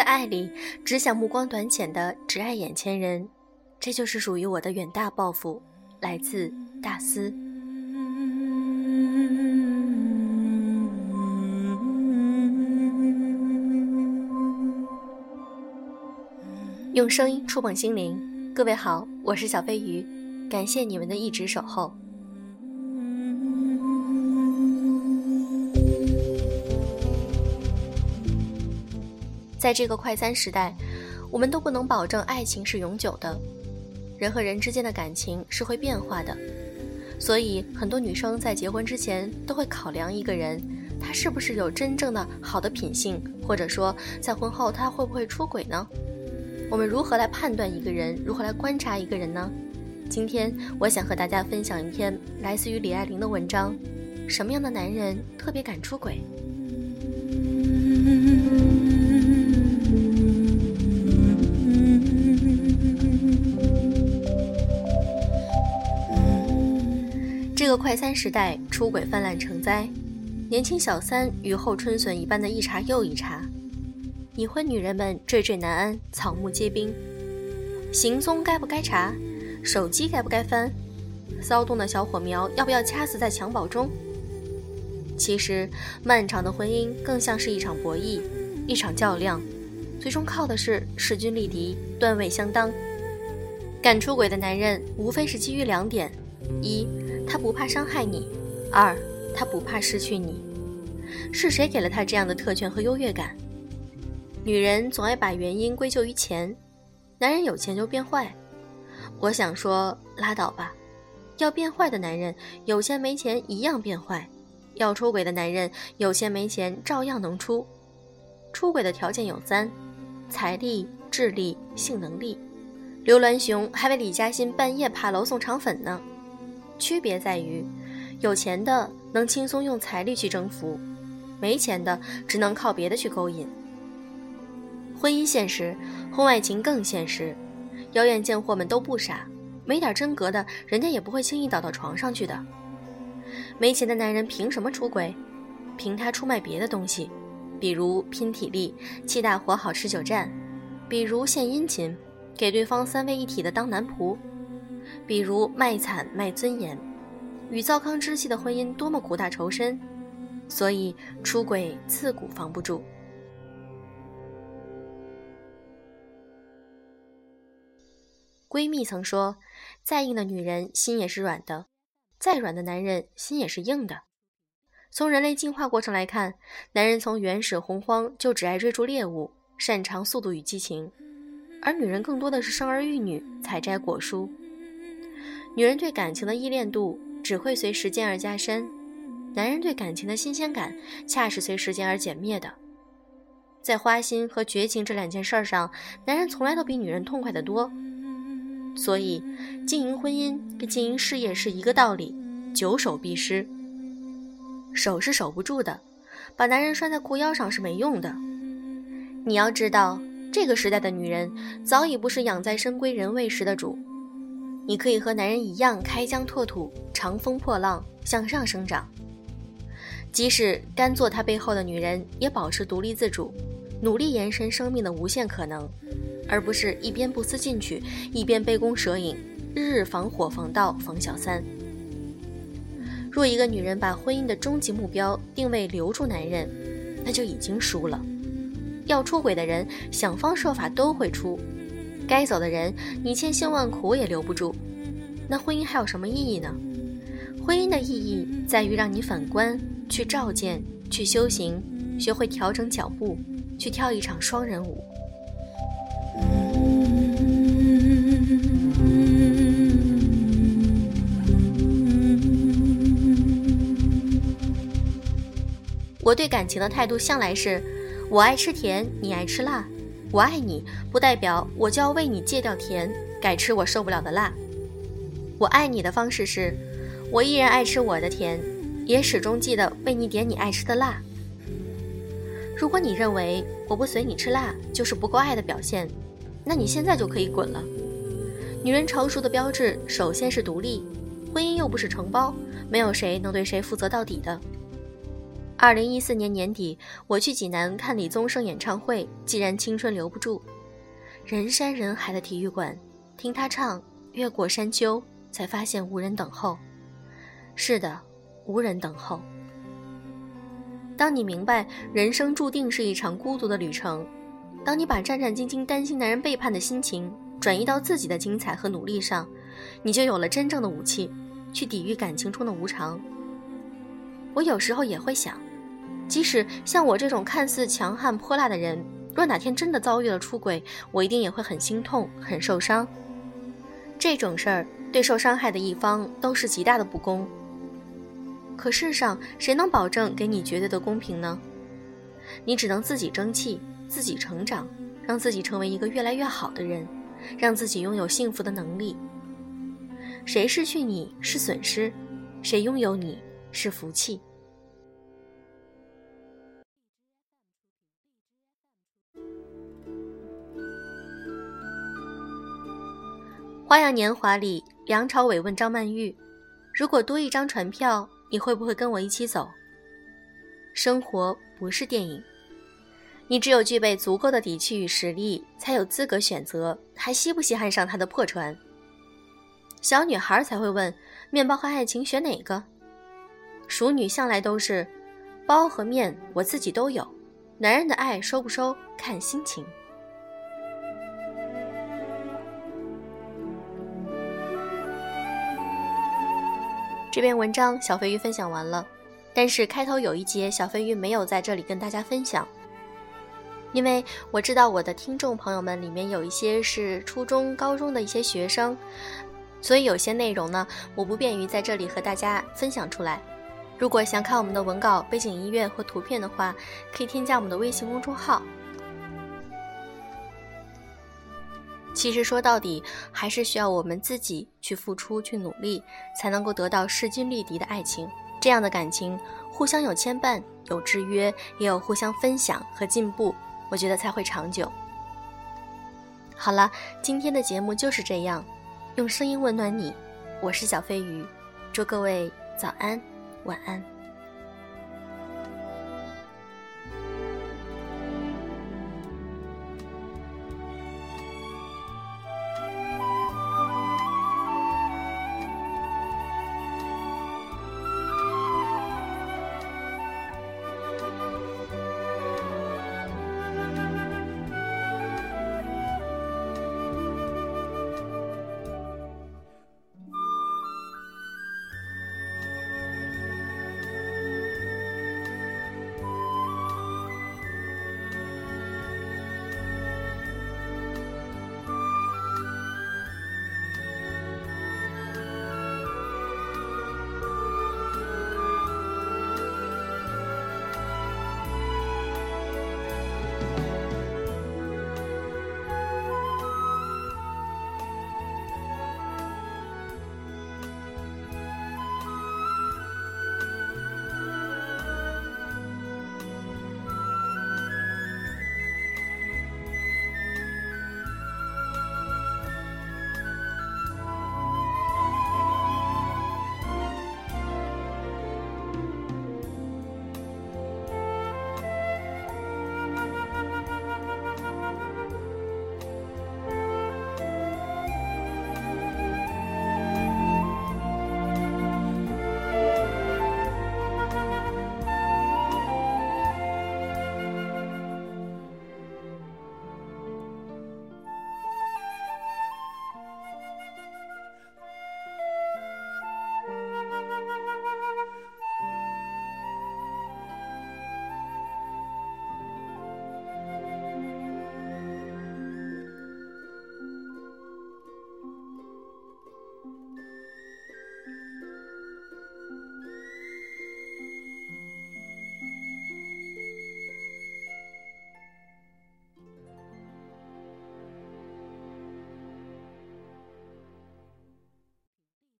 在爱里只想目光短浅的，只爱眼前人，这就是属于我的远大抱负。来自大思。用声音触碰心灵，各位好，我是小飞鱼，感谢你们的一直守候。在这个快餐时代，我们都不能保证爱情是永久的，人和人之间的感情是会变化的，所以很多女生在结婚之前都会考量一个人，他是不是有真正的好的品性，或者说在婚后他会不会出轨呢？我们如何来判断一个人，如何来观察一个人呢？今天我想和大家分享一篇来自于李爱玲的文章：什么样的男人特别敢出轨？快餐时代，出轨泛滥成灾，年轻小三雨后春笋一般的一茬又一茬，已婚女人们惴惴难安，草木皆兵。行踪该不该查？手机该不该翻？骚动的小火苗要不要掐死在襁褓中？其实，漫长的婚姻更像是一场博弈，一场较量，最终靠的是势均力敌，段位相当。敢出轨的男人，无非是基于两点：一。他不怕伤害你，二，他不怕失去你，是谁给了他这样的特权和优越感？女人总爱把原因归咎于钱，男人有钱就变坏。我想说，拉倒吧，要变坏的男人有钱没钱一样变坏，要出轨的男人有钱没钱照样能出。出轨的条件有三：财力、智力、性能力。刘銮雄还为李嘉欣半夜爬楼送肠粉呢。区别在于，有钱的能轻松用财力去征服，没钱的只能靠别的去勾引。婚姻现实，婚外情更现实，妖艳贱货们都不傻，没点真格的，人家也不会轻易倒到床上去的。没钱的男人凭什么出轨？凭他出卖别的东西，比如拼体力、气大活好持久战，比如献殷勤，给对方三位一体的当男仆。比如卖惨卖尊严，与糟糠之妻的婚姻多么苦大仇深，所以出轨自古防不住。闺蜜曾说：“再硬的女人心也是软的，再软的男人心也是硬的。”从人类进化过程来看，男人从原始洪荒就只爱追逐猎物，擅长速度与激情，而女人更多的是生儿育女，采摘果蔬。女人对感情的依恋度只会随时间而加深，男人对感情的新鲜感恰是随时间而减灭的。在花心和绝情这两件事上，男人从来都比女人痛快得多。所以，经营婚姻跟经营事业是一个道理，久守必失。守是守不住的，把男人拴在裤腰上是没用的。你要知道，这个时代的女人早已不是养在深闺人未识的主。你可以和男人一样开疆拓土、长风破浪、向上生长。即使甘做他背后的女人，也保持独立自主，努力延伸生命的无限可能，而不是一边不思进取，一边杯弓蛇影，日日防火防盗防小三。若一个女人把婚姻的终极目标定位留住男人，那就已经输了。要出轨的人，想方设法都会出。该走的人，你千辛万苦也留不住，那婚姻还有什么意义呢？婚姻的意义在于让你反观、去照见、去修行，学会调整脚步，去跳一场双人舞。我对感情的态度向来是，我爱吃甜，你爱吃辣。我爱你，不代表我就要为你戒掉甜，改吃我受不了的辣。我爱你的方式是，我依然爱吃我的甜，也始终记得为你点你爱吃的辣。如果你认为我不随你吃辣就是不够爱的表现，那你现在就可以滚了。女人成熟的标志首先是独立，婚姻又不是承包，没有谁能对谁负责到底的。二零一四年年底，我去济南看李宗盛演唱会，既然青春留不住，人山人海的体育馆，听他唱《越过山丘》，才发现无人等候。是的，无人等候。当你明白人生注定是一场孤独的旅程，当你把战战兢兢担心男人背叛的心情转移到自己的精彩和努力上，你就有了真正的武器，去抵御感情中的无常。我有时候也会想。即使像我这种看似强悍泼辣的人，若哪天真的遭遇了出轨，我一定也会很心痛、很受伤。这种事儿对受伤害的一方都是极大的不公。可世上谁能保证给你绝对的公平呢？你只能自己争气，自己成长，让自己成为一个越来越好的人，让自己拥有幸福的能力。谁失去你是损失，谁拥有你是福气。《花样年华》里，梁朝伟问张曼玉：“如果多一张船票，你会不会跟我一起走？”生活不是电影，你只有具备足够的底气与实力，才有资格选择还稀不稀罕上他的破船。小女孩才会问：“面包和爱情选哪个？”熟女向来都是：“包和面我自己都有，男人的爱收不收看心情。”这篇文章小飞鱼分享完了，但是开头有一节小飞鱼没有在这里跟大家分享，因为我知道我的听众朋友们里面有一些是初中、高中的一些学生，所以有些内容呢我不便于在这里和大家分享出来。如果想看我们的文稿、背景音乐或图片的话，可以添加我们的微信公众号。其实说到底，还是需要我们自己去付出、去努力，才能够得到势均力敌的爱情。这样的感情，互相有牵绊、有制约，也有互相分享和进步，我觉得才会长久。好了，今天的节目就是这样，用声音温暖你。我是小飞鱼，祝各位早安、晚安。